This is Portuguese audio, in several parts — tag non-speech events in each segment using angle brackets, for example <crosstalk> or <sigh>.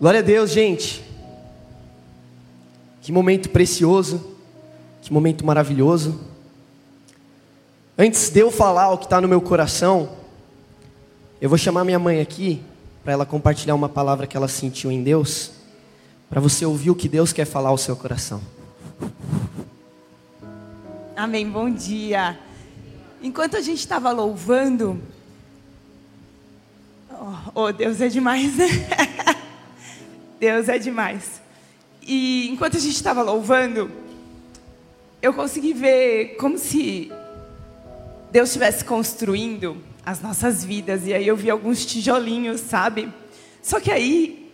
Glória a Deus, gente. Que momento precioso, que momento maravilhoso. Antes de eu falar o que está no meu coração, eu vou chamar minha mãe aqui para ela compartilhar uma palavra que ela sentiu em Deus, para você ouvir o que Deus quer falar ao seu coração. Amém. Bom dia. Enquanto a gente estava louvando, oh, oh, Deus é demais, né? <laughs> Deus é demais. E enquanto a gente estava louvando, eu consegui ver como se Deus estivesse construindo as nossas vidas. E aí eu vi alguns tijolinhos, sabe? Só que aí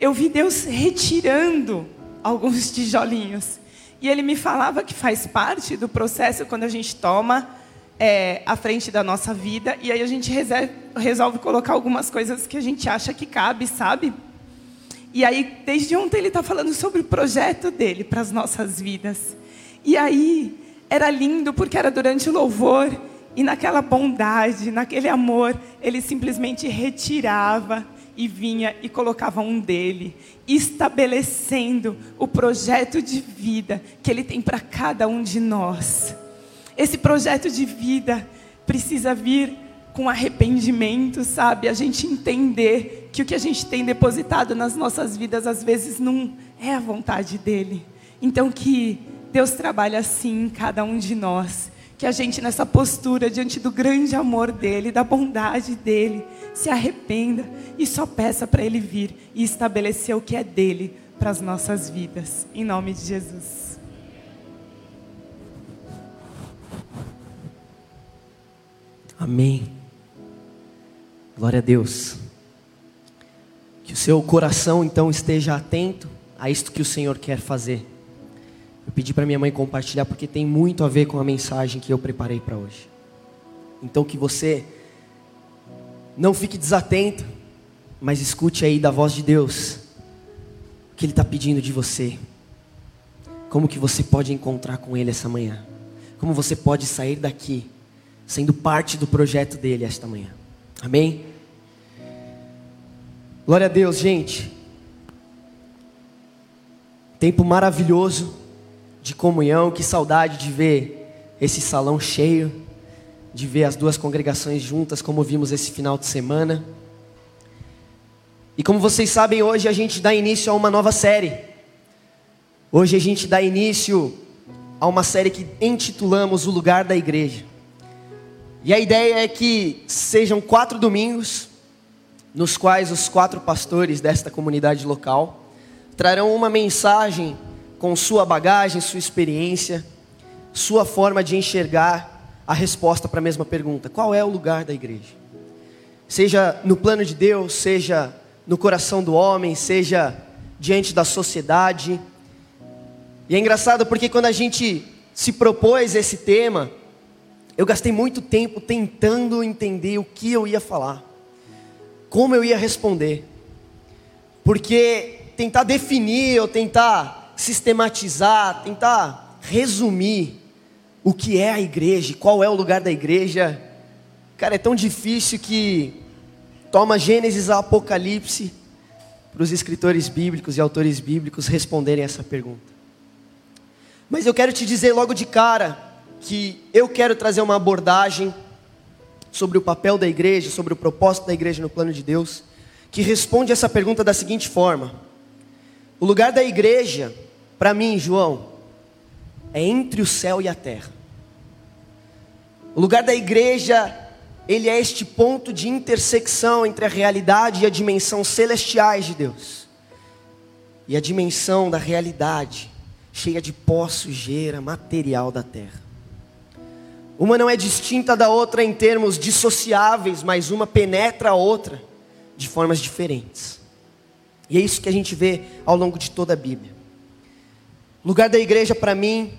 eu vi Deus retirando alguns tijolinhos. E ele me falava que faz parte do processo quando a gente toma é, a frente da nossa vida. E aí a gente resolve, colocar algumas coisas que a gente acha que cabe, sabe? E aí, desde ontem, ele está falando sobre o projeto dele para as nossas vidas. E aí, era lindo porque era durante o louvor e naquela bondade, naquele amor, ele simplesmente retirava e vinha e colocava um dele, estabelecendo o projeto de vida que ele tem para cada um de nós. Esse projeto de vida precisa vir com arrependimento, sabe? A gente entender que o que a gente tem depositado nas nossas vidas às vezes não é a vontade dele. Então que Deus trabalha assim em cada um de nós. Que a gente nessa postura diante do grande amor dele, da bondade dele, se arrependa e só peça para ele vir e estabelecer o que é dele para as nossas vidas. Em nome de Jesus. Amém. Glória a Deus. Que o seu coração então esteja atento a isto que o Senhor quer fazer. Eu pedi para minha mãe compartilhar porque tem muito a ver com a mensagem que eu preparei para hoje. Então que você não fique desatento, mas escute aí da voz de Deus o que Ele está pedindo de você. Como que você pode encontrar com Ele essa manhã? Como você pode sair daqui sendo parte do projeto dele esta manhã? Amém? Glória a Deus, gente. Tempo maravilhoso de comunhão, que saudade de ver esse salão cheio, de ver as duas congregações juntas, como vimos esse final de semana. E como vocês sabem, hoje a gente dá início a uma nova série. Hoje a gente dá início a uma série que intitulamos O Lugar da Igreja. E a ideia é que sejam quatro domingos nos quais os quatro pastores desta comunidade local trarão uma mensagem com sua bagagem, sua experiência, sua forma de enxergar a resposta para a mesma pergunta: qual é o lugar da igreja? Seja no plano de Deus, seja no coração do homem, seja diante da sociedade. E é engraçado porque quando a gente se propôs esse tema, eu gastei muito tempo tentando entender o que eu ia falar como eu ia responder. Porque tentar definir ou tentar sistematizar, tentar resumir o que é a igreja, qual é o lugar da igreja, cara, é tão difícil que toma Gênesis a Apocalipse para os escritores bíblicos e autores bíblicos responderem essa pergunta. Mas eu quero te dizer logo de cara que eu quero trazer uma abordagem sobre o papel da igreja, sobre o propósito da igreja no plano de Deus, que responde essa pergunta da seguinte forma: O lugar da igreja, para mim, João, é entre o céu e a terra. O lugar da igreja, ele é este ponto de intersecção entre a realidade e a dimensão celestiais de Deus. E a dimensão da realidade, cheia de pó, sujeira, material da terra. Uma não é distinta da outra em termos dissociáveis, mas uma penetra a outra de formas diferentes. E é isso que a gente vê ao longo de toda a Bíblia. O lugar da igreja, para mim,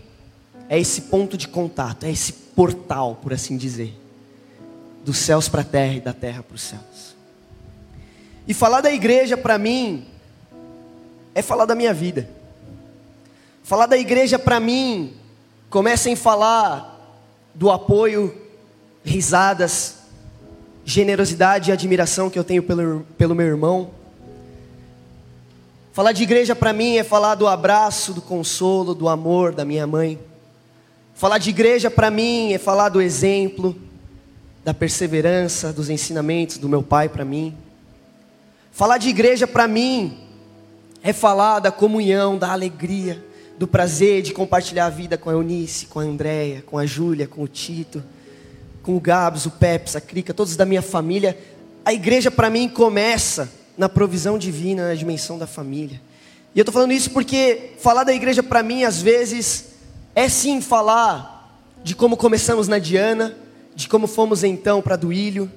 é esse ponto de contato, é esse portal, por assim dizer, dos céus para a terra e da terra para os céus. E falar da igreja, para mim, é falar da minha vida. Falar da igreja, para mim, começa em falar do apoio, risadas, generosidade e admiração que eu tenho pelo, pelo meu irmão. Falar de igreja para mim é falar do abraço, do consolo, do amor da minha mãe. Falar de igreja para mim é falar do exemplo, da perseverança, dos ensinamentos do meu pai para mim. Falar de igreja para mim é falar da comunhão, da alegria, do prazer de compartilhar a vida com a Eunice, com a Andréia, com a Júlia, com o Tito, com o Gabs, o Peps, a Crica, todos da minha família. A igreja para mim começa na provisão divina, na dimensão da família. E eu estou falando isso porque falar da igreja para mim, às vezes, é sim falar de como começamos na Diana, de como fomos então para Duílio,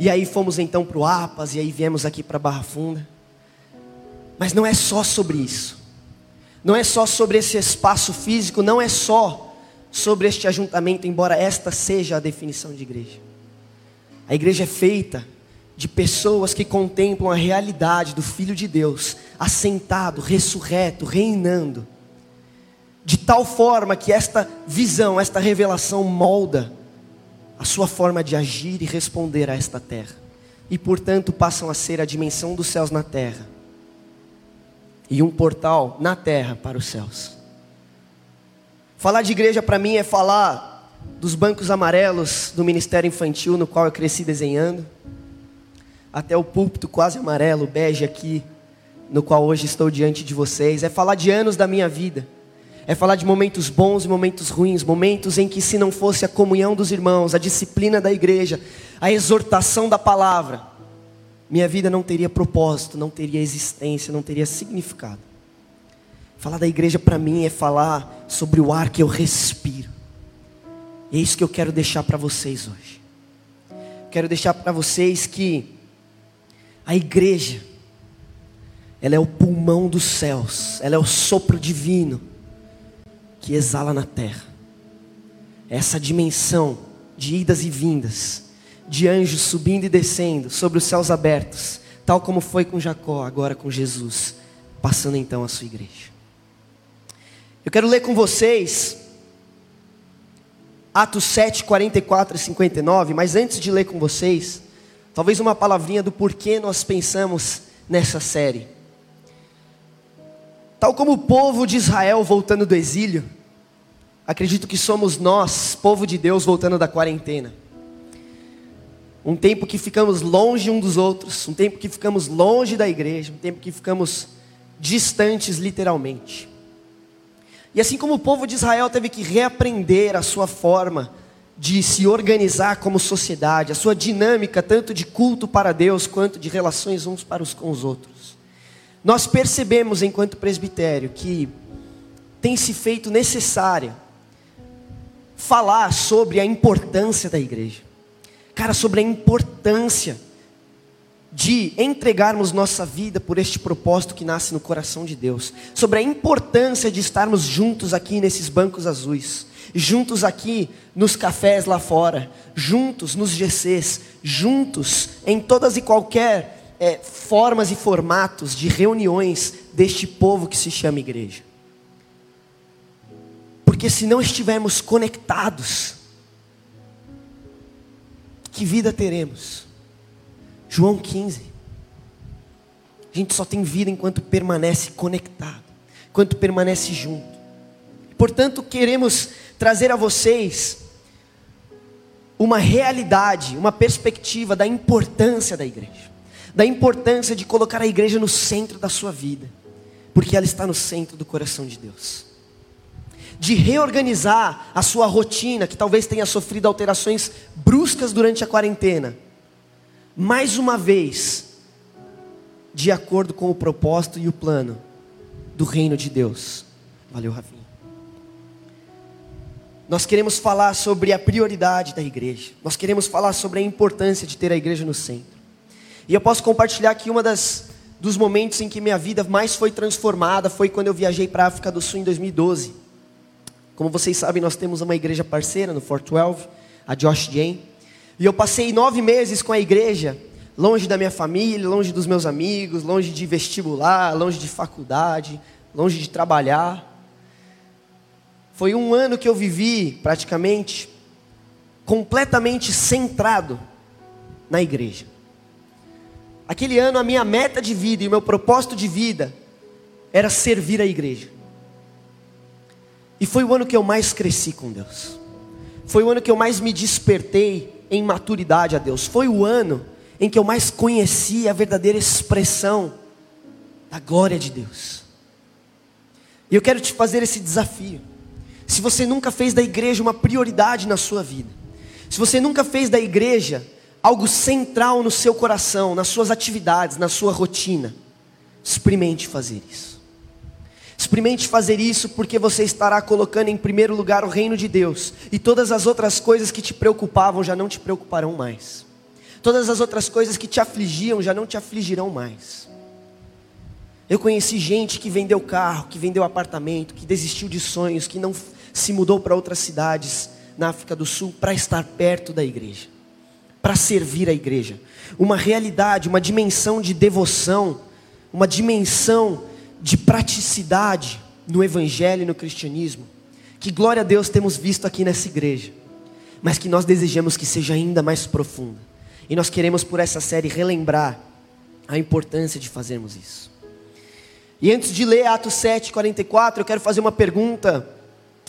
e aí fomos então para o Apas, e aí viemos aqui para Barra Funda. Mas não é só sobre isso. Não é só sobre esse espaço físico, não é só sobre este ajuntamento, embora esta seja a definição de igreja. A igreja é feita de pessoas que contemplam a realidade do Filho de Deus, assentado, ressurreto, reinando, de tal forma que esta visão, esta revelação molda a sua forma de agir e responder a esta terra, e portanto passam a ser a dimensão dos céus na terra e um portal na terra para os céus. Falar de igreja para mim é falar dos bancos amarelos do ministério infantil no qual eu cresci desenhando, até o púlpito quase amarelo, bege aqui, no qual hoje estou diante de vocês. É falar de anos da minha vida. É falar de momentos bons e momentos ruins, momentos em que, se não fosse a comunhão dos irmãos, a disciplina da igreja, a exortação da palavra, minha vida não teria propósito, não teria existência, não teria significado. Falar da igreja para mim é falar sobre o ar que eu respiro. E é isso que eu quero deixar para vocês hoje. Quero deixar para vocês que a igreja, ela é o pulmão dos céus, ela é o sopro divino que exala na terra. Essa dimensão de idas e vindas de anjos subindo e descendo sobre os céus abertos, tal como foi com Jacó, agora com Jesus, passando então a sua igreja. Eu quero ler com vocês Atos 7, 44 e 59, mas antes de ler com vocês, talvez uma palavrinha do porquê nós pensamos nessa série. Tal como o povo de Israel voltando do exílio, acredito que somos nós, povo de Deus, voltando da quarentena um tempo que ficamos longe um dos outros, um tempo que ficamos longe da igreja, um tempo que ficamos distantes literalmente. E assim como o povo de Israel teve que reaprender a sua forma de se organizar como sociedade, a sua dinâmica tanto de culto para Deus quanto de relações uns para os com os outros. Nós percebemos enquanto presbitério que tem se feito necessária falar sobre a importância da igreja cara, sobre a importância de entregarmos nossa vida por este propósito que nasce no coração de Deus, sobre a importância de estarmos juntos aqui nesses bancos azuis, juntos aqui nos cafés lá fora, juntos nos GCs, juntos em todas e qualquer é, formas e formatos de reuniões deste povo que se chama igreja. Porque se não estivermos conectados, que vida teremos? João 15. A gente só tem vida enquanto permanece conectado, enquanto permanece junto. Portanto, queremos trazer a vocês uma realidade, uma perspectiva da importância da igreja, da importância de colocar a igreja no centro da sua vida, porque ela está no centro do coração de Deus de reorganizar a sua rotina, que talvez tenha sofrido alterações bruscas durante a quarentena, mais uma vez, de acordo com o propósito e o plano do reino de Deus. Valeu, Rafinha. Nós queremos falar sobre a prioridade da igreja. Nós queremos falar sobre a importância de ter a igreja no centro. E eu posso compartilhar que uma das dos momentos em que minha vida mais foi transformada foi quando eu viajei para a África do Sul em 2012. Como vocês sabem, nós temos uma igreja parceira no Fort 12, a Josh Jane. E eu passei nove meses com a igreja, longe da minha família, longe dos meus amigos, longe de vestibular, longe de faculdade, longe de trabalhar. Foi um ano que eu vivi, praticamente, completamente centrado na igreja. Aquele ano, a minha meta de vida e o meu propósito de vida era servir a igreja. E foi o ano que eu mais cresci com Deus. Foi o ano que eu mais me despertei em maturidade a Deus. Foi o ano em que eu mais conheci a verdadeira expressão da glória de Deus. E eu quero te fazer esse desafio. Se você nunca fez da igreja uma prioridade na sua vida, se você nunca fez da igreja algo central no seu coração, nas suas atividades, na sua rotina, experimente fazer isso. Experimente fazer isso porque você estará colocando em primeiro lugar o reino de Deus, e todas as outras coisas que te preocupavam já não te preocuparão mais. Todas as outras coisas que te afligiam já não te afligirão mais. Eu conheci gente que vendeu carro, que vendeu apartamento, que desistiu de sonhos, que não se mudou para outras cidades na África do Sul para estar perto da igreja, para servir a igreja. Uma realidade, uma dimensão de devoção, uma dimensão de praticidade no Evangelho e no cristianismo, que glória a Deus temos visto aqui nessa igreja, mas que nós desejamos que seja ainda mais profunda. E nós queremos, por essa série, relembrar a importância de fazermos isso. E antes de ler Atos 7, 44, eu quero fazer uma pergunta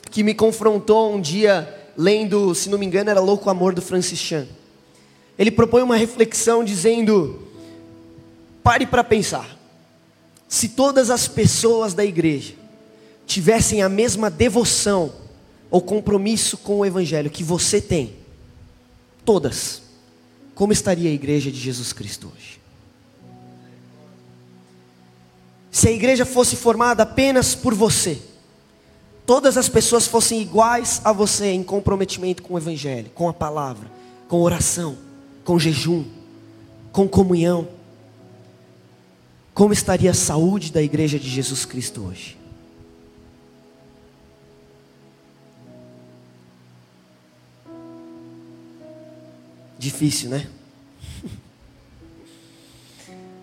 que me confrontou um dia, lendo, se não me engano, era Louco Amor do Francis Chan. Ele propõe uma reflexão dizendo: pare para pensar. Se todas as pessoas da igreja tivessem a mesma devoção ou compromisso com o Evangelho que você tem, todas, como estaria a igreja de Jesus Cristo hoje? Se a igreja fosse formada apenas por você, todas as pessoas fossem iguais a você em comprometimento com o Evangelho, com a palavra, com oração, com jejum, com comunhão, como estaria a saúde da igreja de Jesus Cristo hoje? Difícil, né? <laughs>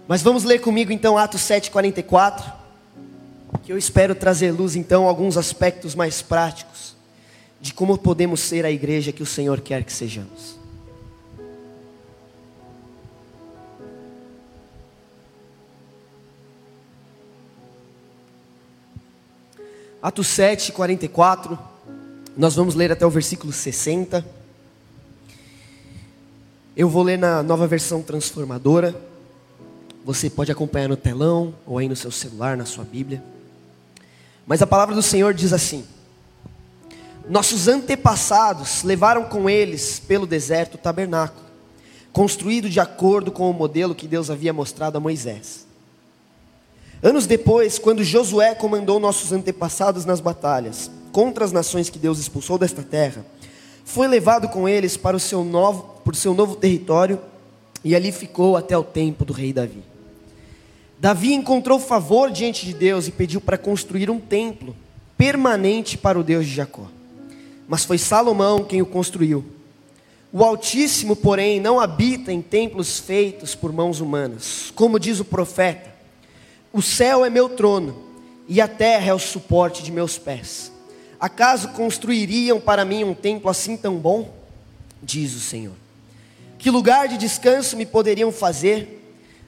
Mas vamos ler comigo então Atos 7:44, que eu espero trazer luz então alguns aspectos mais práticos de como podemos ser a igreja que o Senhor quer que sejamos. Atos 7, 44. Nós vamos ler até o versículo 60. Eu vou ler na nova versão transformadora. Você pode acompanhar no telão ou aí no seu celular, na sua Bíblia. Mas a palavra do Senhor diz assim: Nossos antepassados levaram com eles pelo deserto o tabernáculo, construído de acordo com o modelo que Deus havia mostrado a Moisés. Anos depois, quando Josué comandou nossos antepassados nas batalhas contra as nações que Deus expulsou desta terra, foi levado com eles para o seu novo, por seu novo território e ali ficou até o tempo do rei Davi. Davi encontrou favor diante de Deus e pediu para construir um templo permanente para o Deus de Jacó. Mas foi Salomão quem o construiu. O Altíssimo, porém, não habita em templos feitos por mãos humanas, como diz o profeta. O céu é meu trono, e a terra é o suporte de meus pés. Acaso construiriam para mim um templo assim tão bom? Diz o Senhor. Que lugar de descanso me poderiam fazer?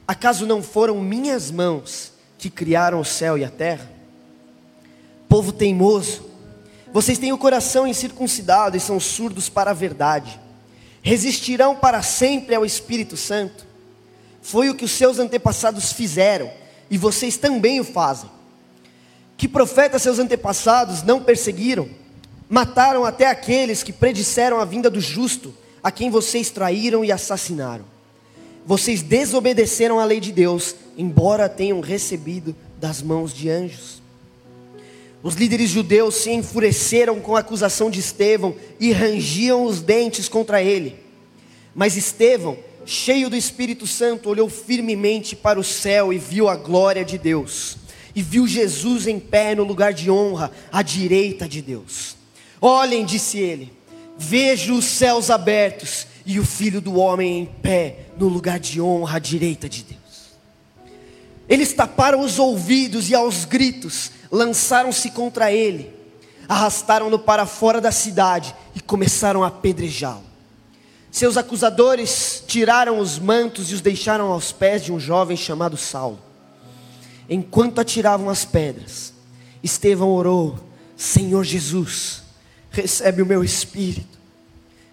Acaso não foram minhas mãos que criaram o céu e a terra? Povo teimoso, vocês têm o coração incircuncidado e são surdos para a verdade. Resistirão para sempre ao Espírito Santo? Foi o que os seus antepassados fizeram e vocês também o fazem. Que profetas seus antepassados não perseguiram? Mataram até aqueles que predisseram a vinda do justo, a quem vocês traíram e assassinaram. Vocês desobedeceram à lei de Deus, embora tenham recebido das mãos de anjos. Os líderes judeus se enfureceram com a acusação de Estevão e rangiam os dentes contra ele. Mas Estevão cheio do Espírito Santo, olhou firmemente para o céu e viu a glória de Deus. E viu Jesus em pé no lugar de honra, à direita de Deus. Olhem, disse ele, vejo os céus abertos e o filho do homem em pé no lugar de honra, à direita de Deus. Eles taparam os ouvidos e aos gritos lançaram-se contra ele, arrastaram-no para fora da cidade e começaram a apedrejá-lo. Seus acusadores tiraram os mantos e os deixaram aos pés de um jovem chamado Saulo. enquanto atiravam as pedras, Estevão orou: Senhor Jesus, recebe o meu espírito.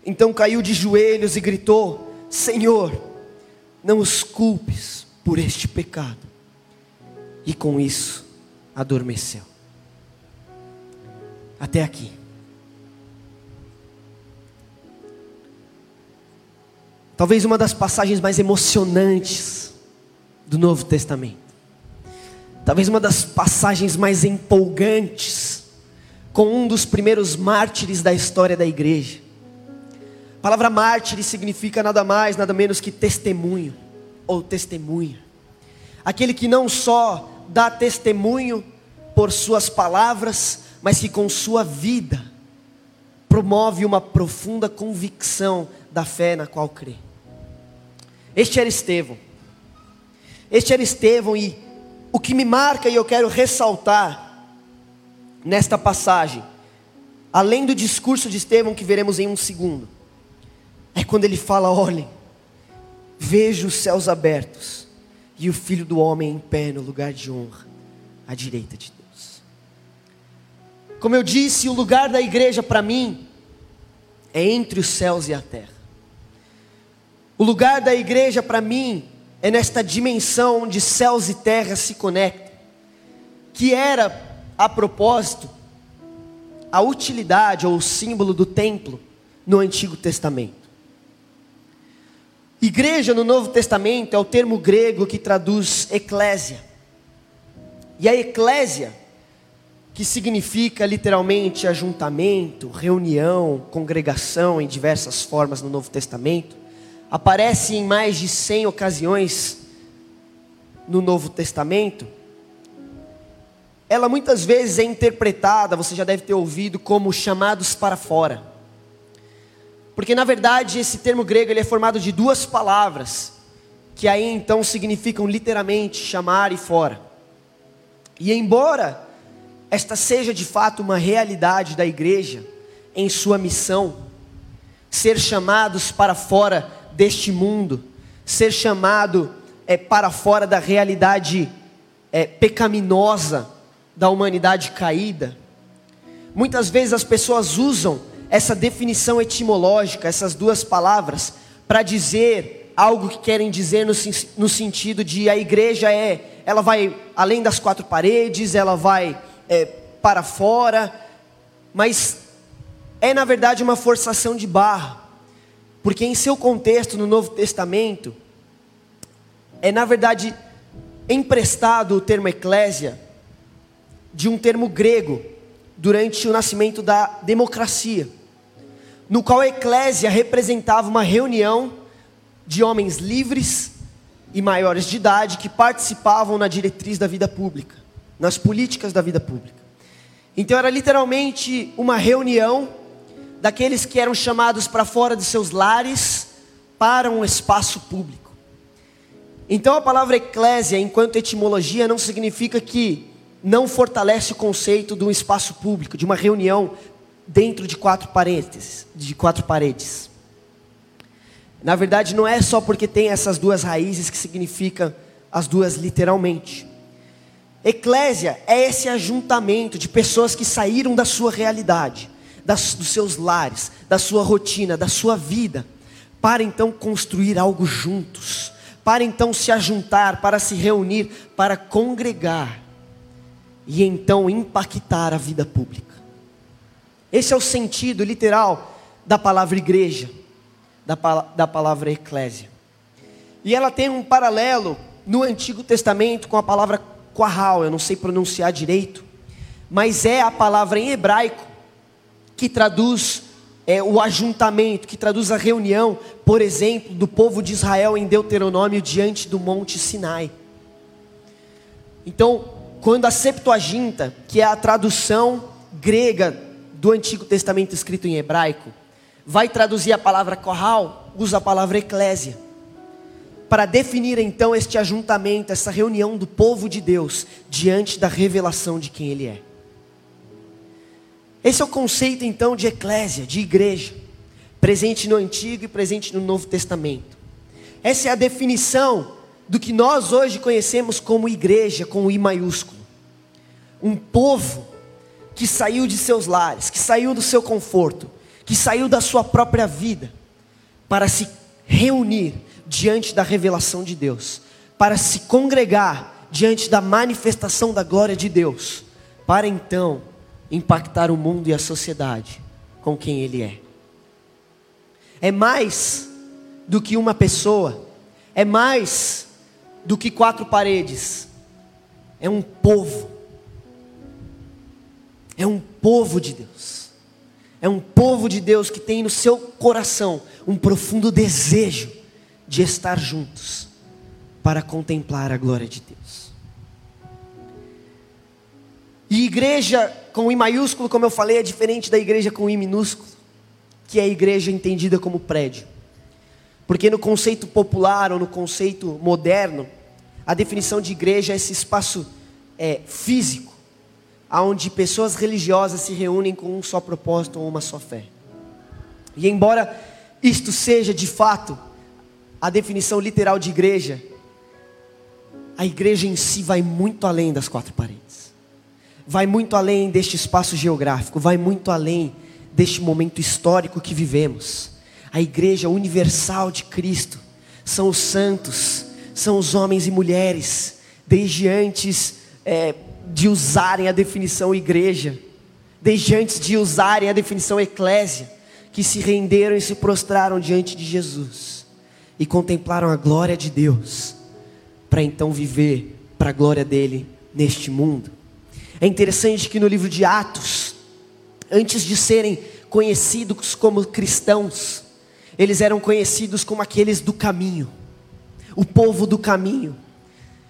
Então caiu de joelhos e gritou: Senhor, não os culpes por este pecado. E com isso, adormeceu. Até aqui. Talvez uma das passagens mais emocionantes do Novo Testamento. Talvez uma das passagens mais empolgantes com um dos primeiros mártires da história da igreja. A palavra mártir significa nada mais, nada menos que testemunho ou testemunha. Aquele que não só dá testemunho por suas palavras, mas que com sua vida promove uma profunda convicção da fé na qual crê. Este era Estevão. Este era Estevão, e o que me marca e eu quero ressaltar nesta passagem, além do discurso de Estevão que veremos em um segundo, é quando ele fala: olhem, vejo os céus abertos e o filho do homem em pé no lugar de honra, à direita de Deus. Como eu disse, o lugar da igreja para mim é entre os céus e a terra. O lugar da igreja para mim é nesta dimensão onde céus e terra se conectam, que era, a propósito, a utilidade ou o símbolo do templo no Antigo Testamento. Igreja no Novo Testamento é o termo grego que traduz eclésia. E a eclésia, que significa literalmente ajuntamento, reunião, congregação em diversas formas no Novo Testamento, aparece em mais de 100 ocasiões no Novo Testamento. Ela muitas vezes é interpretada, você já deve ter ouvido, como chamados para fora. Porque na verdade esse termo grego ele é formado de duas palavras, que aí então significam literalmente chamar e fora. E embora esta seja de fato uma realidade da igreja em sua missão, ser chamados para fora deste mundo, ser chamado é, para fora da realidade é, pecaminosa da humanidade caída. Muitas vezes as pessoas usam essa definição etimológica, essas duas palavras, para dizer algo que querem dizer no, no, sentido de a igreja é, ela vai além das quatro paredes, ela vai é, para fora, mas é na verdade uma forçação de barra, porque em seu contexto no Novo Testamento, é na verdade emprestado o termo eclésia de um termo grego durante o nascimento da democracia no qual a eclésia representava uma reunião de homens livres e maiores de idade que participavam na diretriz da vida pública, nas políticas da vida pública. Então era literalmente uma reunião daqueles que eram chamados para fora de seus lares para um espaço público. Então a palavra eclésia, enquanto etimologia, não significa que não fortalece o conceito de um espaço público, de uma reunião dentro de quatro paredes, de quatro paredes. Na verdade, não é só porque tem essas duas raízes que significa as duas literalmente. Eclésia é esse ajuntamento de pessoas que saíram da sua realidade, das, dos seus lares, da sua rotina, da sua vida, para então construir algo juntos, para então se ajuntar, para se reunir, para congregar e então impactar a vida pública. Esse é o sentido literal da palavra igreja, da, da palavra eclésia. E ela tem um paralelo no Antigo Testamento com a palavra quahal, eu não sei pronunciar direito, mas é a palavra em hebraico que traduz é, o ajuntamento, que traduz a reunião, por exemplo, do povo de Israel em Deuteronômio diante do Monte Sinai. Então, quando a Septuaginta, que é a tradução grega do Antigo Testamento escrito em hebraico, vai traduzir a palavra corral, usa a palavra eclésia, para definir então este ajuntamento, essa reunião do povo de Deus diante da revelação de quem Ele é. Esse é o conceito então de eclésia, de igreja, presente no Antigo e presente no Novo Testamento. Essa é a definição do que nós hoje conhecemos como igreja, com o I maiúsculo. Um povo que saiu de seus lares, que saiu do seu conforto, que saiu da sua própria vida, para se reunir diante da revelação de Deus, para se congregar diante da manifestação da glória de Deus, para então impactar o mundo e a sociedade com quem Ele é. É mais do que uma pessoa, é mais do que quatro paredes, é um povo, é um povo de Deus, é um povo de Deus que tem no seu coração um profundo desejo de estar juntos para contemplar a glória de Deus. E igreja com I maiúsculo, como eu falei, é diferente da igreja com I minúsculo, que é a igreja entendida como prédio. Porque no conceito popular ou no conceito moderno, a definição de igreja é esse espaço é, físico, onde pessoas religiosas se reúnem com um só propósito ou uma só fé. E embora isto seja de fato a definição literal de igreja, a igreja em si vai muito além das quatro paredes, vai muito além deste espaço geográfico, vai muito além deste momento histórico que vivemos. A igreja universal de Cristo são os santos, são os homens e mulheres, desde antes é, de usarem a definição igreja, desde antes de usarem a definição eclésia, que se renderam e se prostraram diante de Jesus e contemplaram a glória de Deus, para então viver para a glória dele neste mundo. É interessante que no livro de Atos, antes de serem conhecidos como cristãos, eles eram conhecidos como aqueles do caminho, o povo do caminho.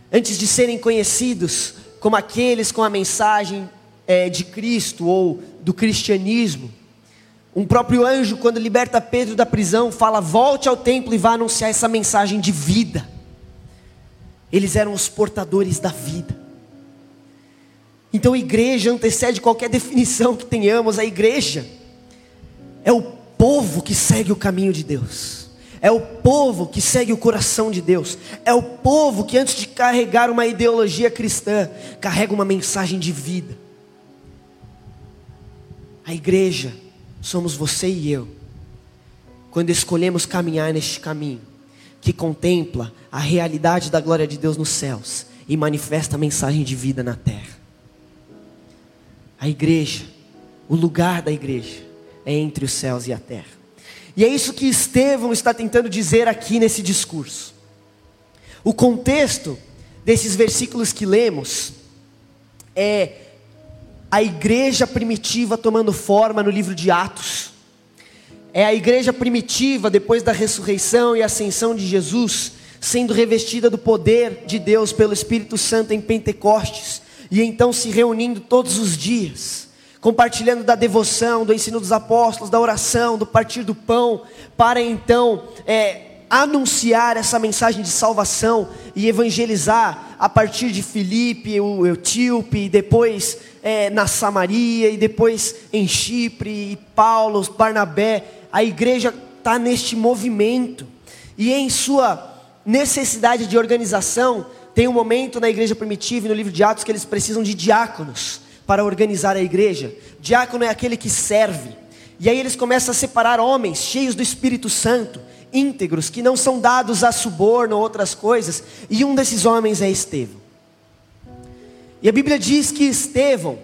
Antes de serem conhecidos como aqueles com a mensagem é, de Cristo ou do cristianismo, um próprio anjo, quando liberta Pedro da prisão, fala: volte ao templo e vá anunciar essa mensagem de vida. Eles eram os portadores da vida. Então, igreja antecede qualquer definição que tenhamos. A igreja é o povo que segue o caminho de Deus, é o povo que segue o coração de Deus, é o povo que, antes de carregar uma ideologia cristã, carrega uma mensagem de vida. A igreja somos você e eu, quando escolhemos caminhar neste caminho, que contempla a realidade da glória de Deus nos céus e manifesta a mensagem de vida na terra. A igreja, o lugar da igreja, é entre os céus e a terra. E é isso que Estevão está tentando dizer aqui nesse discurso. O contexto desses versículos que lemos é a igreja primitiva tomando forma no livro de Atos. É a igreja primitiva, depois da ressurreição e ascensão de Jesus, sendo revestida do poder de Deus pelo Espírito Santo em Pentecostes, e então se reunindo todos os dias, compartilhando da devoção, do ensino dos apóstolos, da oração, do partir do pão, para então é, anunciar essa mensagem de salvação e evangelizar a partir de Filipe, o Eutíope, e depois é, na Samaria, e depois em Chipre, e Paulo, Barnabé. A igreja está neste movimento, e em sua necessidade de organização, tem um momento na igreja primitiva e no livro de Atos que eles precisam de diáconos para organizar a igreja. Diácono é aquele que serve. E aí eles começam a separar homens cheios do Espírito Santo íntegros, que não são dados a suborno ou outras coisas, e um desses homens é Estevão. E a Bíblia diz que Estevão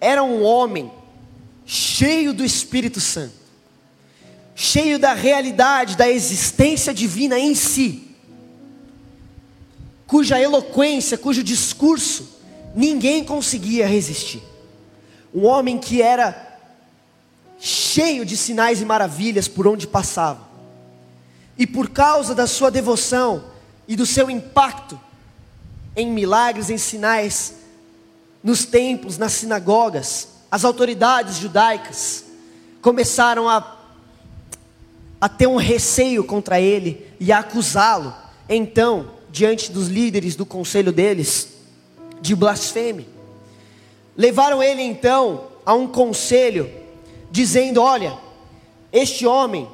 era um homem cheio do Espírito Santo, cheio da realidade da existência divina em si, cuja eloquência, cujo discurso ninguém conseguia resistir. Um homem que era cheio de sinais e maravilhas por onde passava e por causa da sua devoção e do seu impacto em milagres, em sinais, nos templos, nas sinagogas, as autoridades judaicas começaram a, a ter um receio contra ele e a acusá-lo. Então, diante dos líderes do conselho deles, de blasfêmia. Levaram ele então a um conselho, dizendo: Olha, este homem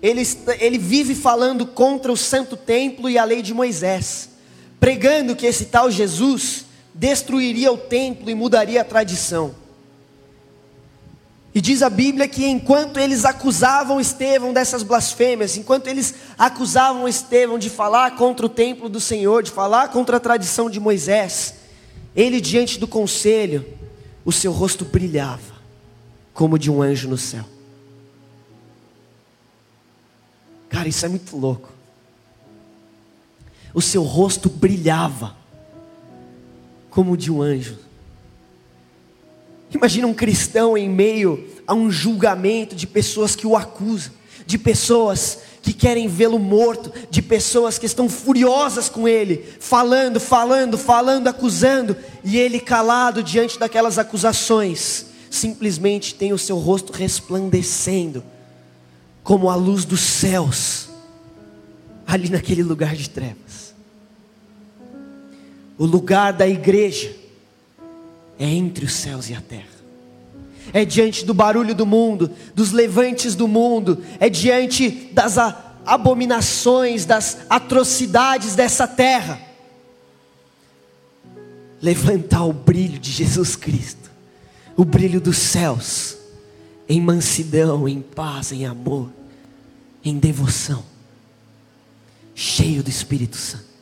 ele, ele vive falando contra o santo templo e a lei de Moisés, pregando que esse tal Jesus destruiria o templo e mudaria a tradição. E diz a Bíblia que enquanto eles acusavam Estevão dessas blasfêmias, enquanto eles acusavam Estevão de falar contra o templo do Senhor, de falar contra a tradição de Moisés, ele diante do conselho, o seu rosto brilhava como de um anjo no céu. Cara, isso é muito louco. O seu rosto brilhava como de um anjo. Imagina um cristão em meio a um julgamento de pessoas que o acusam, de pessoas que querem vê-lo morto, de pessoas que estão furiosas com ele, falando, falando, falando, acusando, e ele calado diante daquelas acusações, simplesmente tem o seu rosto resplandecendo, como a luz dos céus, ali naquele lugar de trevas. O lugar da igreja é entre os céus e a terra é diante do barulho do mundo, dos levantes do mundo, é diante das abominações, das atrocidades dessa terra. Levantar o brilho de Jesus Cristo, o brilho dos céus, em mansidão, em paz, em amor, em devoção, cheio do Espírito Santo.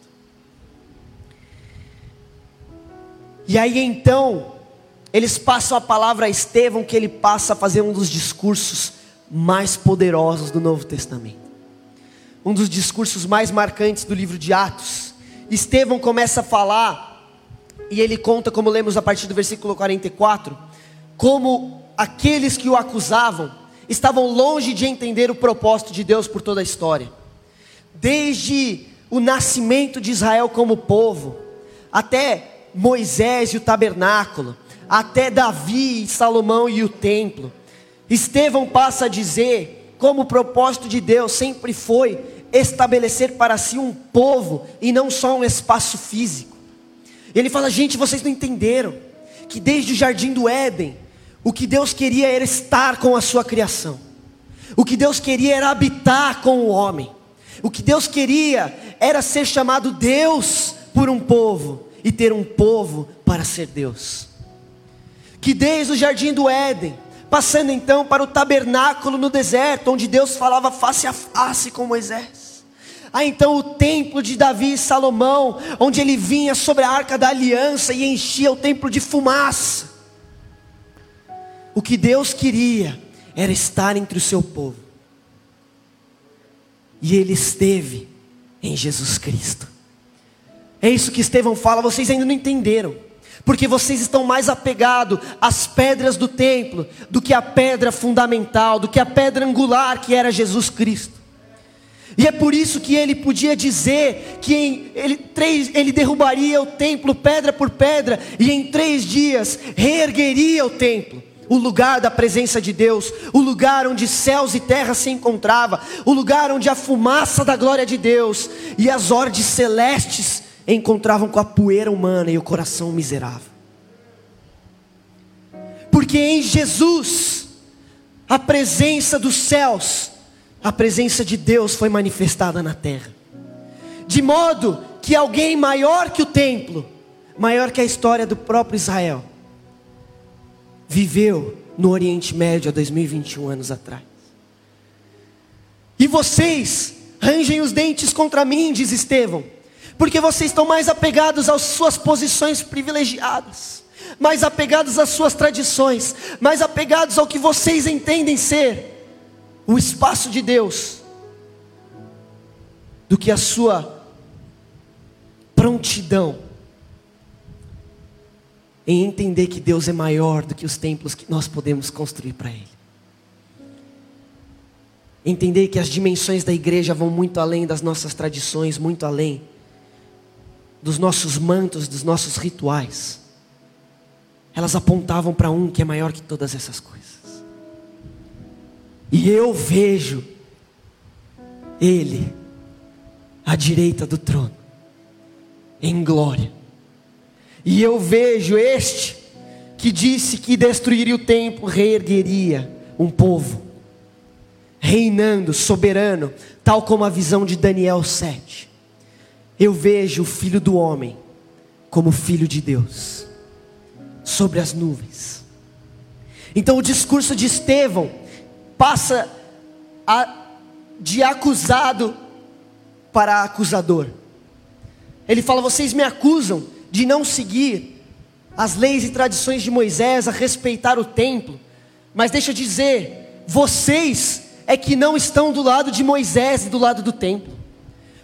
E aí então, eles passam a palavra a Estevão, que ele passa a fazer um dos discursos mais poderosos do Novo Testamento. Um dos discursos mais marcantes do livro de Atos. Estevão começa a falar, e ele conta, como lemos a partir do versículo 44, como aqueles que o acusavam estavam longe de entender o propósito de Deus por toda a história. Desde o nascimento de Israel como povo, até Moisés e o tabernáculo, até Davi, Salomão e o templo. Estevão passa a dizer como o propósito de Deus sempre foi estabelecer para si um povo e não só um espaço físico. Ele fala: gente, vocês não entenderam que desde o jardim do Éden, o que Deus queria era estar com a sua criação, o que Deus queria era habitar com o homem, o que Deus queria era ser chamado Deus por um povo e ter um povo para ser Deus que desde o jardim do Éden, passando então para o tabernáculo no deserto, onde Deus falava face a face com Moisés. Há então o templo de Davi e Salomão, onde ele vinha sobre a arca da aliança e enchia o templo de fumaça. O que Deus queria era estar entre o seu povo. E ele esteve em Jesus Cristo. É isso que Estevão fala, vocês ainda não entenderam porque vocês estão mais apegados às pedras do templo do que à pedra fundamental, do que à pedra angular que era Jesus Cristo. E é por isso que ele podia dizer que em, ele, três, ele derrubaria o templo pedra por pedra, e em três dias reergueria o templo, o lugar da presença de Deus, o lugar onde céus e terra se encontrava, o lugar onde a fumaça da glória de Deus e as ordens celestes encontravam com a poeira humana e o coração miserável. Porque em Jesus, a presença dos céus, a presença de Deus foi manifestada na terra. De modo que alguém maior que o templo, maior que a história do próprio Israel, viveu no Oriente Médio há 2021 anos atrás. E vocês rangem os dentes contra mim, diz Estevão porque vocês estão mais apegados às suas posições privilegiadas, mais apegados às suas tradições, mais apegados ao que vocês entendem ser o espaço de Deus, do que a sua prontidão em entender que Deus é maior do que os templos que nós podemos construir para Ele. Entender que as dimensões da igreja vão muito além das nossas tradições, muito além dos nossos mantos, dos nossos rituais, elas apontavam para um que é maior que todas essas coisas. E eu vejo Ele à direita do trono, em glória. E eu vejo este que disse que destruiria o templo, reergueria um povo. reinando, soberano, tal como a visão de Daniel 7. Eu vejo o filho do homem como filho de Deus, sobre as nuvens. Então o discurso de Estevão passa a, de acusado para acusador. Ele fala: vocês me acusam de não seguir as leis e tradições de Moisés, a respeitar o templo, mas deixa eu dizer, vocês é que não estão do lado de Moisés e do lado do templo.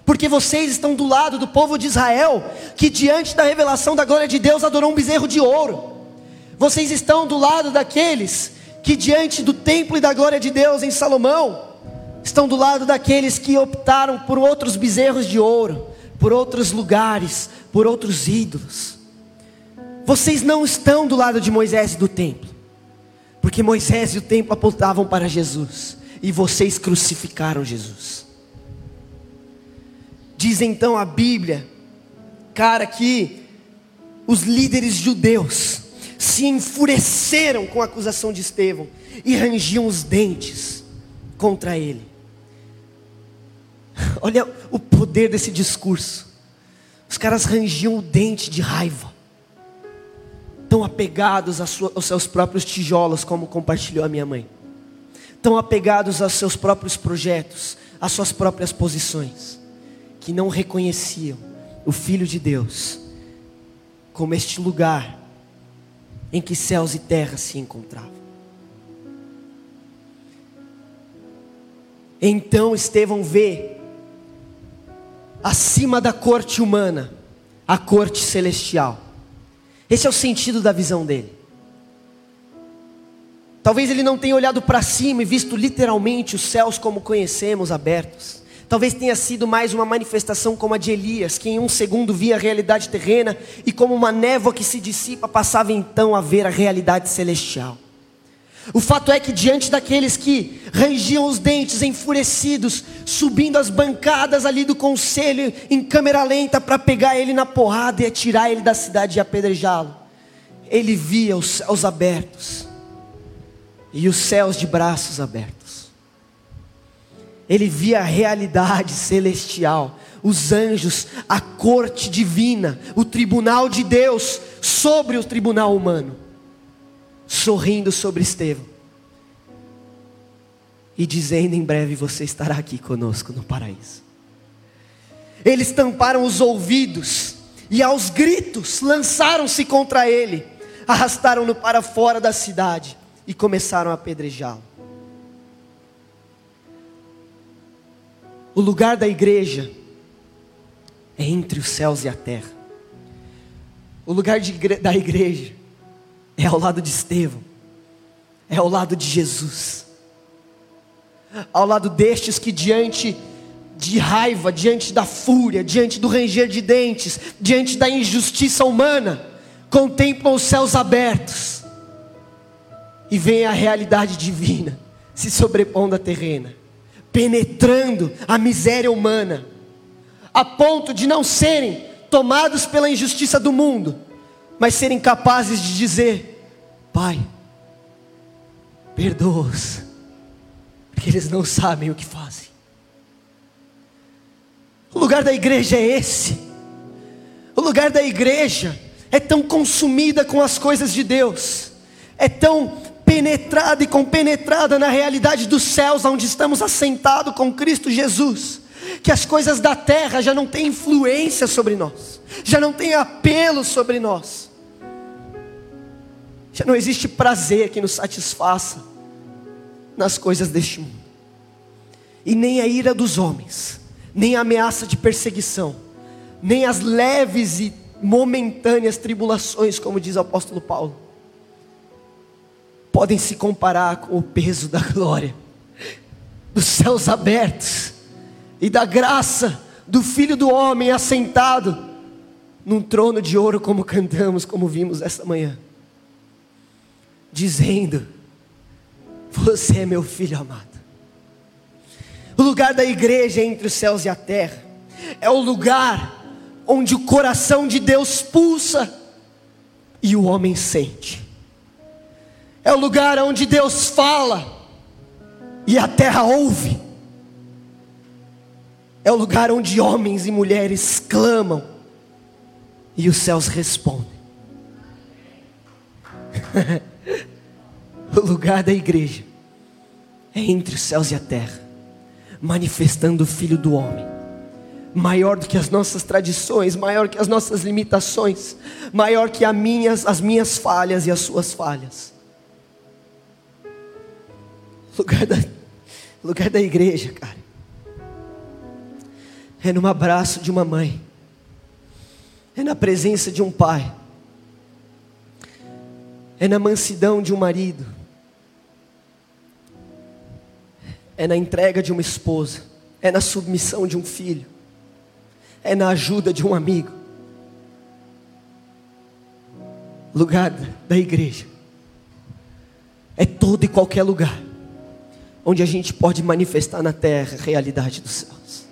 Porque vocês estão do lado do povo de Israel, que diante da revelação da glória de Deus adorou um bezerro de ouro. Vocês estão do lado daqueles que diante do templo e da glória de Deus em Salomão, estão do lado daqueles que optaram por outros bezerros de ouro, por outros lugares, por outros ídolos. Vocês não estão do lado de Moisés e do templo, porque Moisés e o templo apontavam para Jesus e vocês crucificaram Jesus. Diz então a Bíblia, cara, que os líderes judeus se enfureceram com a acusação de Estevão e rangiam os dentes contra ele. <laughs> Olha o poder desse discurso. Os caras rangiam o dente de raiva, tão apegados aos seus próprios tijolos, como compartilhou a minha mãe tão apegados aos seus próprios projetos, às suas próprias posições, que não reconheciam o Filho de Deus como este lugar em que céus e terra se encontravam. Então Estevão vê, acima da corte humana, a corte celestial. Esse é o sentido da visão dele. Talvez ele não tenha olhado para cima e visto literalmente os céus como conhecemos abertos. Talvez tenha sido mais uma manifestação como a de Elias, que em um segundo via a realidade terrena e como uma névoa que se dissipa, passava então a ver a realidade celestial. O fato é que diante daqueles que rangiam os dentes enfurecidos, subindo as bancadas ali do conselho em câmera lenta para pegar ele na porrada e atirar ele da cidade e apedrejá-lo, ele via os céus abertos e os céus de braços abertos. Ele via a realidade celestial, os anjos, a corte divina, o tribunal de Deus sobre o tribunal humano, sorrindo sobre Estevão e dizendo: em breve você estará aqui conosco no paraíso. Eles tamparam os ouvidos e aos gritos lançaram-se contra ele, arrastaram-no para fora da cidade e começaram a apedrejá-lo. O lugar da igreja é entre os céus e a terra. O lugar da igreja é ao lado de Estevão, é ao lado de Jesus, ao lado destes que diante de raiva, diante da fúria, diante do ranger de dentes, diante da injustiça humana, contemplam os céus abertos e vem a realidade divina se sobrepondo à terrena, penetrando a miséria humana, a ponto de não serem tomados pela injustiça do mundo, mas serem capazes de dizer: Pai, perdoa-os, porque eles não sabem o que fazem. O lugar da igreja é esse. O lugar da igreja é tão consumida com as coisas de Deus, é tão penetrada e compenetrada na realidade dos céus, onde estamos assentados com Cristo Jesus, que as coisas da terra já não têm influência sobre nós, já não têm apelo sobre nós, já não existe prazer que nos satisfaça nas coisas deste mundo, e nem a ira dos homens, nem a ameaça de perseguição, nem as leves e momentâneas tribulações, como diz o apóstolo Paulo podem se comparar com o peso da glória, dos céus abertos e da graça do Filho do Homem assentado num trono de ouro, como cantamos, como vimos esta manhã, dizendo: Você é meu filho amado. O lugar da igreja é entre os céus e a terra, é o lugar onde o coração de Deus pulsa e o homem sente é o lugar onde Deus fala e a terra ouve. É o lugar onde homens e mulheres clamam e os céus respondem. <laughs> o lugar da igreja é entre os céus e a terra, manifestando o Filho do Homem, maior do que as nossas tradições, maior que as nossas limitações, maior que as minhas, as minhas falhas e as suas falhas. Lugar da, lugar da igreja, cara, é no abraço de uma mãe, é na presença de um pai, é na mansidão de um marido, é na entrega de uma esposa, é na submissão de um filho, é na ajuda de um amigo. Lugar da igreja. É todo e qualquer lugar onde a gente pode manifestar na terra a realidade dos céus.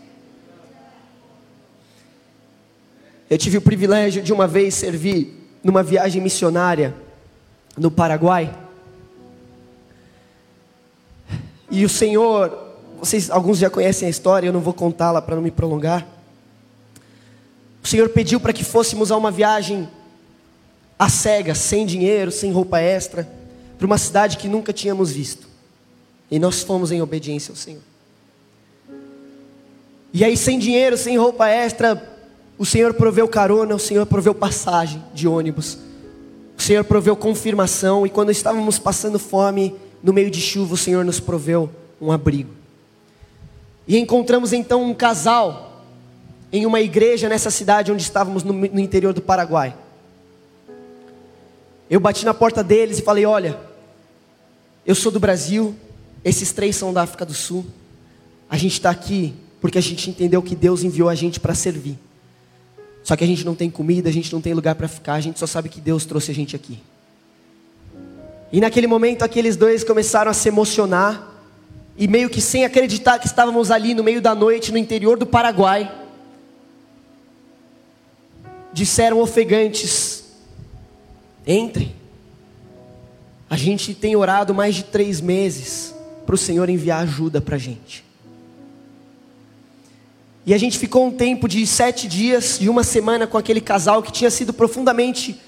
Eu tive o privilégio de uma vez servir numa viagem missionária no Paraguai. E o Senhor, vocês alguns já conhecem a história, eu não vou contá-la para não me prolongar. O Senhor pediu para que fôssemos a uma viagem a cegas, sem dinheiro, sem roupa extra, para uma cidade que nunca tínhamos visto. E nós fomos em obediência ao Senhor. E aí, sem dinheiro, sem roupa extra, o Senhor proveu carona, o Senhor proveu passagem de ônibus. O Senhor proveu confirmação. E quando estávamos passando fome, no meio de chuva, o Senhor nos proveu um abrigo. E encontramos então um casal em uma igreja nessa cidade onde estávamos no, no interior do Paraguai. Eu bati na porta deles e falei: Olha, eu sou do Brasil, esses três são da África do Sul. A gente está aqui porque a gente entendeu que Deus enviou a gente para servir. Só que a gente não tem comida, a gente não tem lugar para ficar, a gente só sabe que Deus trouxe a gente aqui. E naquele momento aqueles dois começaram a se emocionar e meio que sem acreditar que estávamos ali no meio da noite no interior do Paraguai, disseram ofegantes: entre. A gente tem orado mais de três meses para o Senhor enviar ajuda para a gente. E a gente ficou um tempo de sete dias, de uma semana com aquele casal que tinha sido profundamente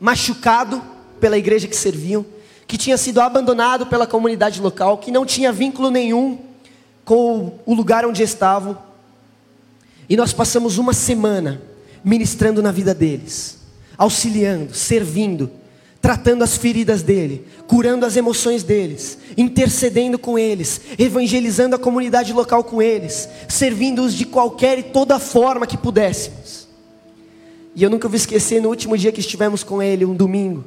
machucado pela igreja que serviam, que tinha sido abandonado pela comunidade local, que não tinha vínculo nenhum com o lugar onde estavam. E nós passamos uma semana ministrando na vida deles, auxiliando, servindo, tratando as feridas dele, curando as emoções deles, intercedendo com eles, evangelizando a comunidade local com eles, servindo-os de qualquer e toda forma que pudéssemos. E eu nunca vou esquecer no último dia que estivemos com ele, um domingo,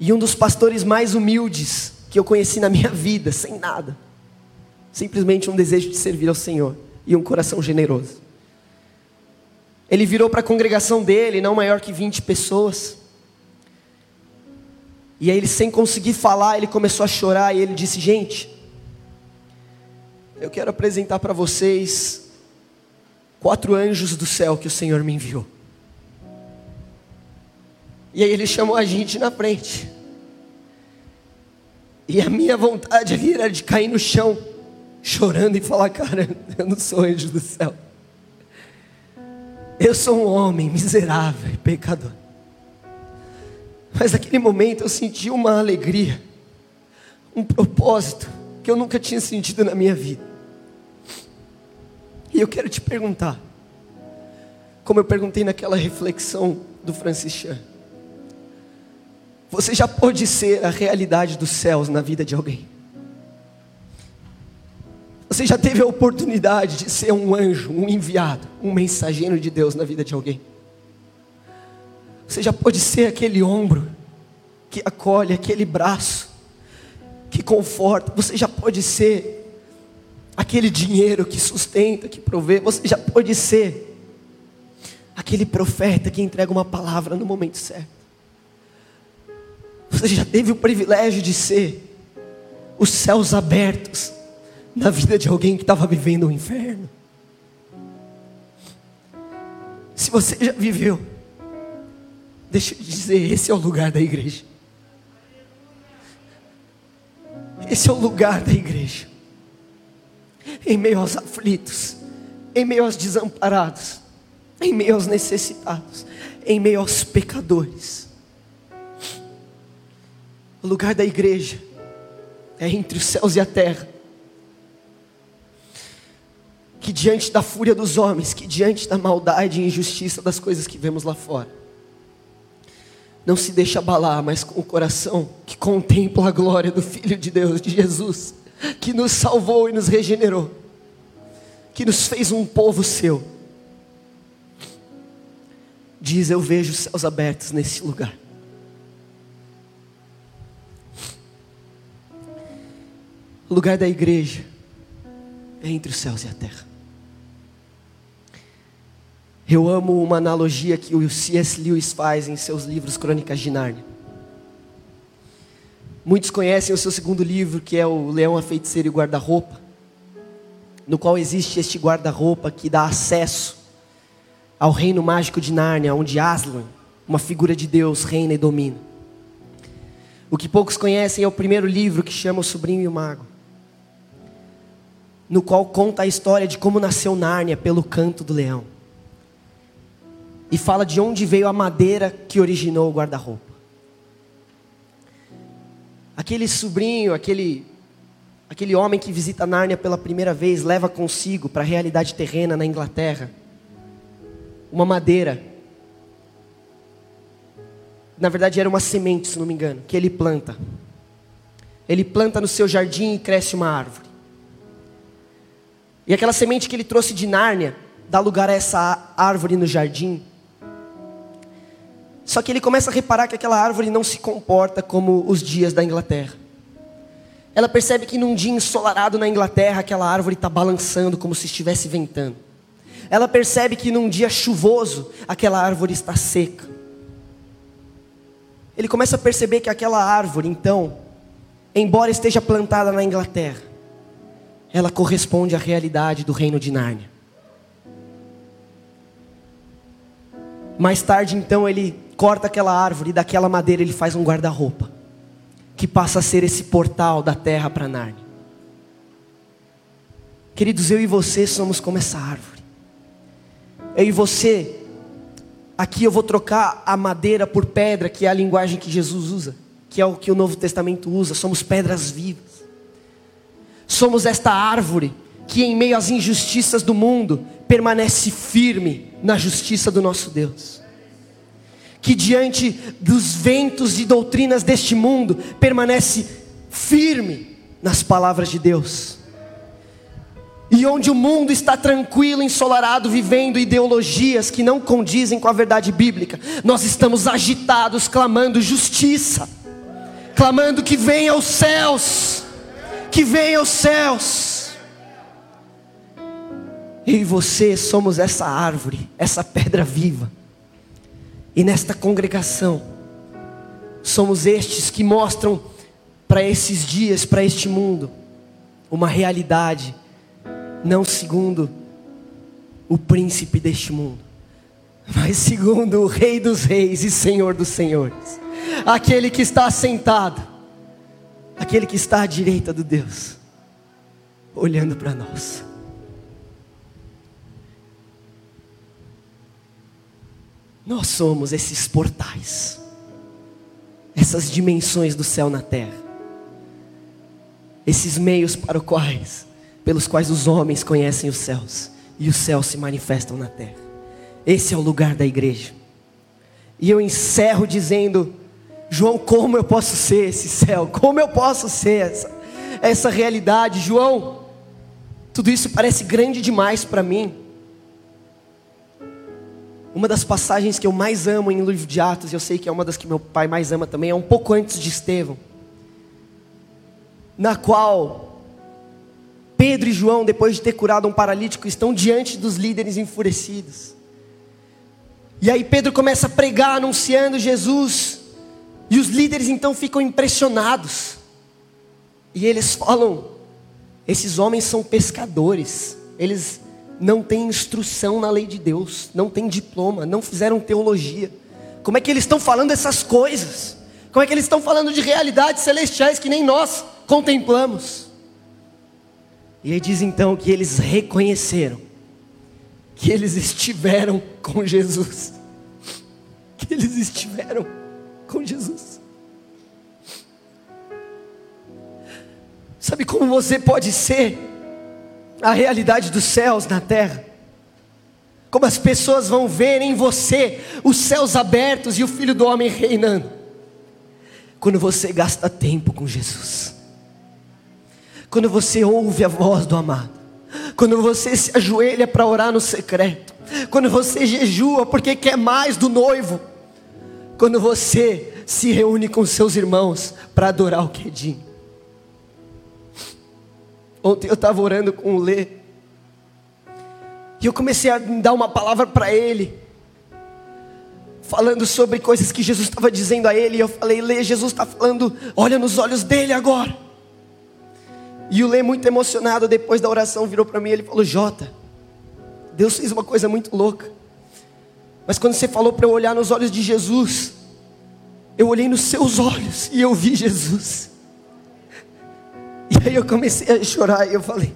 e um dos pastores mais humildes que eu conheci na minha <laughs> vida, sem nada, simplesmente um desejo de servir ao Senhor e um coração generoso. Ele virou para a congregação dele, não maior que 20 pessoas, e aí ele sem conseguir falar, ele começou a chorar e ele disse: "Gente, eu quero apresentar para vocês quatro anjos do céu que o Senhor me enviou". E aí ele chamou a gente na frente. E a minha vontade ali era de cair no chão, chorando e falar: Cara, eu não sou anjo do céu. Eu sou um homem miserável e pecador. Mas naquele momento eu senti uma alegria, um propósito que eu nunca tinha sentido na minha vida. E eu quero te perguntar, como eu perguntei naquela reflexão do Francis Chan, você já pode ser a realidade dos céus na vida de alguém? Você já teve a oportunidade de ser um anjo, um enviado, um mensageiro de Deus na vida de alguém? Você já pode ser aquele ombro que acolhe, aquele braço que conforta. Você já pode ser aquele dinheiro que sustenta, que provê. Você já pode ser aquele profeta que entrega uma palavra no momento certo. Você já teve o privilégio de ser os céus abertos na vida de alguém que estava vivendo o um inferno. Se você já viveu, Deixa eu dizer, esse é o lugar da igreja. Esse é o lugar da igreja. Em meio aos aflitos, em meio aos desamparados, em meio aos necessitados, em meio aos pecadores. O lugar da igreja é entre os céus e a terra. Que diante da fúria dos homens, que diante da maldade e injustiça das coisas que vemos lá fora, não se deixa abalar, mas com o coração que contempla a glória do Filho de Deus, de Jesus, que nos salvou e nos regenerou, que nos fez um povo seu. Diz: Eu vejo os céus abertos nesse lugar. O lugar da igreja é entre os céus e a terra. Eu amo uma analogia que o C.S. Lewis faz em seus livros Crônicas de Nárnia. Muitos conhecem o seu segundo livro, que é o Leão, a Feiticeira e o Guarda-Roupa, no qual existe este guarda-roupa que dá acesso ao reino mágico de Nárnia, onde Aslan, uma figura de Deus, reina e domina. O que poucos conhecem é o primeiro livro que chama O Sobrinho e o Mago, no qual conta a história de como nasceu Nárnia pelo canto do leão e fala de onde veio a madeira que originou o guarda-roupa. Aquele sobrinho, aquele aquele homem que visita Nárnia pela primeira vez, leva consigo para a realidade terrena na Inglaterra uma madeira. Na verdade era uma semente, se não me engano, que ele planta. Ele planta no seu jardim e cresce uma árvore. E aquela semente que ele trouxe de Nárnia dá lugar a essa árvore no jardim só que ele começa a reparar que aquela árvore não se comporta como os dias da Inglaterra. Ela percebe que num dia ensolarado na Inglaterra, aquela árvore está balançando como se estivesse ventando. Ela percebe que num dia chuvoso, aquela árvore está seca. Ele começa a perceber que aquela árvore, então, embora esteja plantada na Inglaterra, ela corresponde à realidade do reino de Nárnia. Mais tarde, então, ele corta aquela árvore e daquela madeira ele faz um guarda-roupa, que passa a ser esse portal da terra para Nárnia. Queridos, eu e você somos como essa árvore. Eu e você, aqui eu vou trocar a madeira por pedra, que é a linguagem que Jesus usa, que é o que o Novo Testamento usa, somos pedras vivas. Somos esta árvore que, em meio às injustiças do mundo, permanece firme na justiça do nosso Deus que diante dos ventos e doutrinas deste mundo permanece firme nas palavras de Deus. E onde o mundo está tranquilo, ensolarado, vivendo ideologias que não condizem com a verdade bíblica, nós estamos agitados, clamando justiça, clamando que venha aos céus, que venha aos céus. Eu e você somos essa árvore, essa pedra viva e nesta congregação, somos estes que mostram para esses dias, para este mundo, uma realidade, não segundo o príncipe deste mundo, mas segundo o Rei dos Reis e Senhor dos Senhores, aquele que está sentado, aquele que está à direita do Deus, olhando para nós. Nós somos esses portais, essas dimensões do céu na terra, esses meios para os quais, pelos quais os homens conhecem os céus e os céus se manifestam na terra. Esse é o lugar da igreja. E eu encerro dizendo, João, como eu posso ser esse céu? Como eu posso ser essa, essa realidade? João, tudo isso parece grande demais para mim. Uma das passagens que eu mais amo em livro de Atos, e eu sei que é uma das que meu pai mais ama também, é um pouco antes de Estevão, na qual Pedro e João, depois de ter curado um paralítico, estão diante dos líderes enfurecidos. E aí Pedro começa a pregar anunciando Jesus, e os líderes então ficam impressionados. E eles falam: esses homens são pescadores, eles não têm instrução na lei de Deus, não têm diploma, não fizeram teologia. Como é que eles estão falando essas coisas? Como é que eles estão falando de realidades celestiais que nem nós contemplamos. E aí diz então que eles reconheceram que eles estiveram com Jesus. Que eles estiveram com Jesus. Sabe como você pode ser a realidade dos céus na terra? Como as pessoas vão ver em você os céus abertos e o Filho do Homem reinando? Quando você gasta tempo com Jesus, quando você ouve a voz do amado, quando você se ajoelha para orar no secreto, quando você jejua porque quer mais do noivo, quando você se reúne com seus irmãos para adorar o Quedim. Ontem eu estava orando com o Lê, e eu comecei a dar uma palavra para ele, falando sobre coisas que Jesus estava dizendo a ele. E eu falei, Lê, Jesus está falando, olha nos olhos dele agora. E o Lê, muito emocionado, depois da oração, virou para mim e ele falou: Jota, Deus fez uma coisa muito louca. Mas quando você falou para eu olhar nos olhos de Jesus, eu olhei nos seus olhos e eu vi Jesus. E aí eu comecei a chorar e eu falei: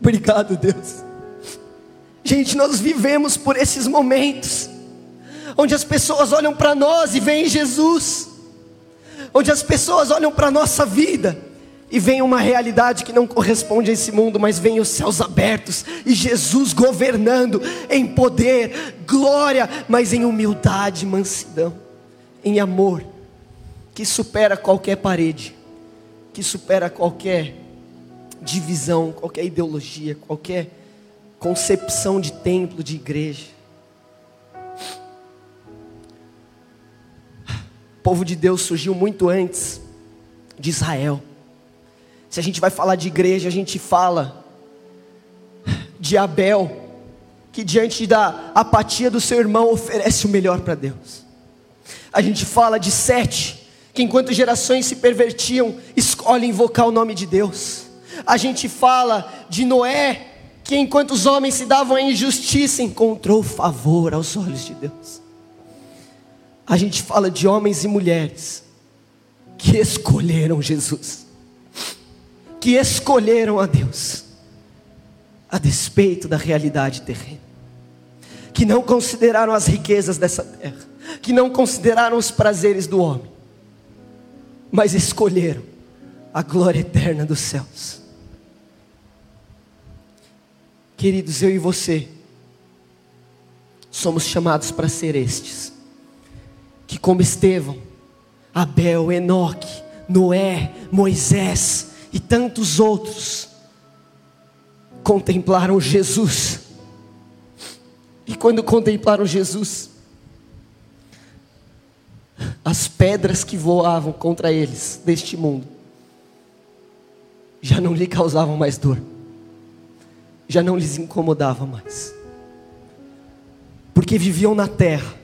Obrigado, Deus. Gente, nós vivemos por esses momentos, onde as pessoas olham para nós e veem Jesus, onde as pessoas olham para a nossa vida e veem uma realidade que não corresponde a esse mundo, mas veem os céus abertos e Jesus governando em poder, glória, mas em humildade, mansidão, em amor, que supera qualquer parede, que supera qualquer divisão, qualquer ideologia, qualquer concepção de templo, de igreja. O povo de Deus surgiu muito antes de Israel. Se a gente vai falar de igreja, a gente fala de Abel, que diante da apatia do seu irmão oferece o melhor para Deus. A gente fala de Sete, que enquanto gerações se pervertiam, escolhe invocar o nome de Deus. A gente fala de Noé, que enquanto os homens se davam a injustiça, encontrou favor aos olhos de Deus. A gente fala de homens e mulheres que escolheram Jesus, que escolheram a Deus, a despeito da realidade terrena, que não consideraram as riquezas dessa terra, que não consideraram os prazeres do homem, mas escolheram a glória eterna dos céus Queridos, eu e você somos chamados para ser estes, que como Estevão, Abel, Enoque, Noé, Moisés e tantos outros, contemplaram Jesus. E quando contemplaram Jesus, as pedras que voavam contra eles deste mundo já não lhe causavam mais dor já não lhes incomodava mais. Porque viviam na terra,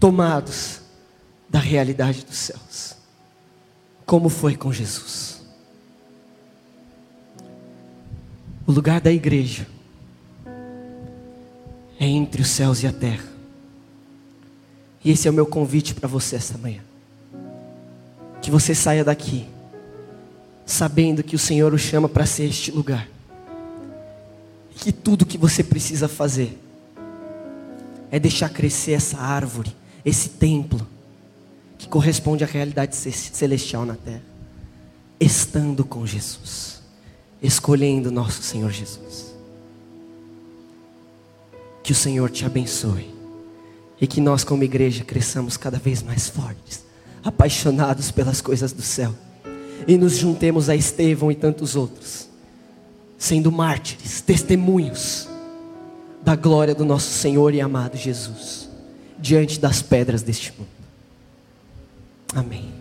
tomados da realidade dos céus. Como foi com Jesus? O lugar da igreja é entre os céus e a terra. E esse é o meu convite para você esta manhã. Que você saia daqui, sabendo que o Senhor o chama para ser este lugar que tudo que você precisa fazer é deixar crescer essa árvore, esse templo, que corresponde à realidade celestial na terra, estando com Jesus, escolhendo nosso Senhor Jesus. Que o Senhor te abençoe e que nós, como igreja, cresçamos cada vez mais fortes, apaixonados pelas coisas do céu e nos juntemos a Estevão e tantos outros sendo mártires, testemunhos da glória do nosso Senhor e amado Jesus, diante das pedras deste mundo. Amém.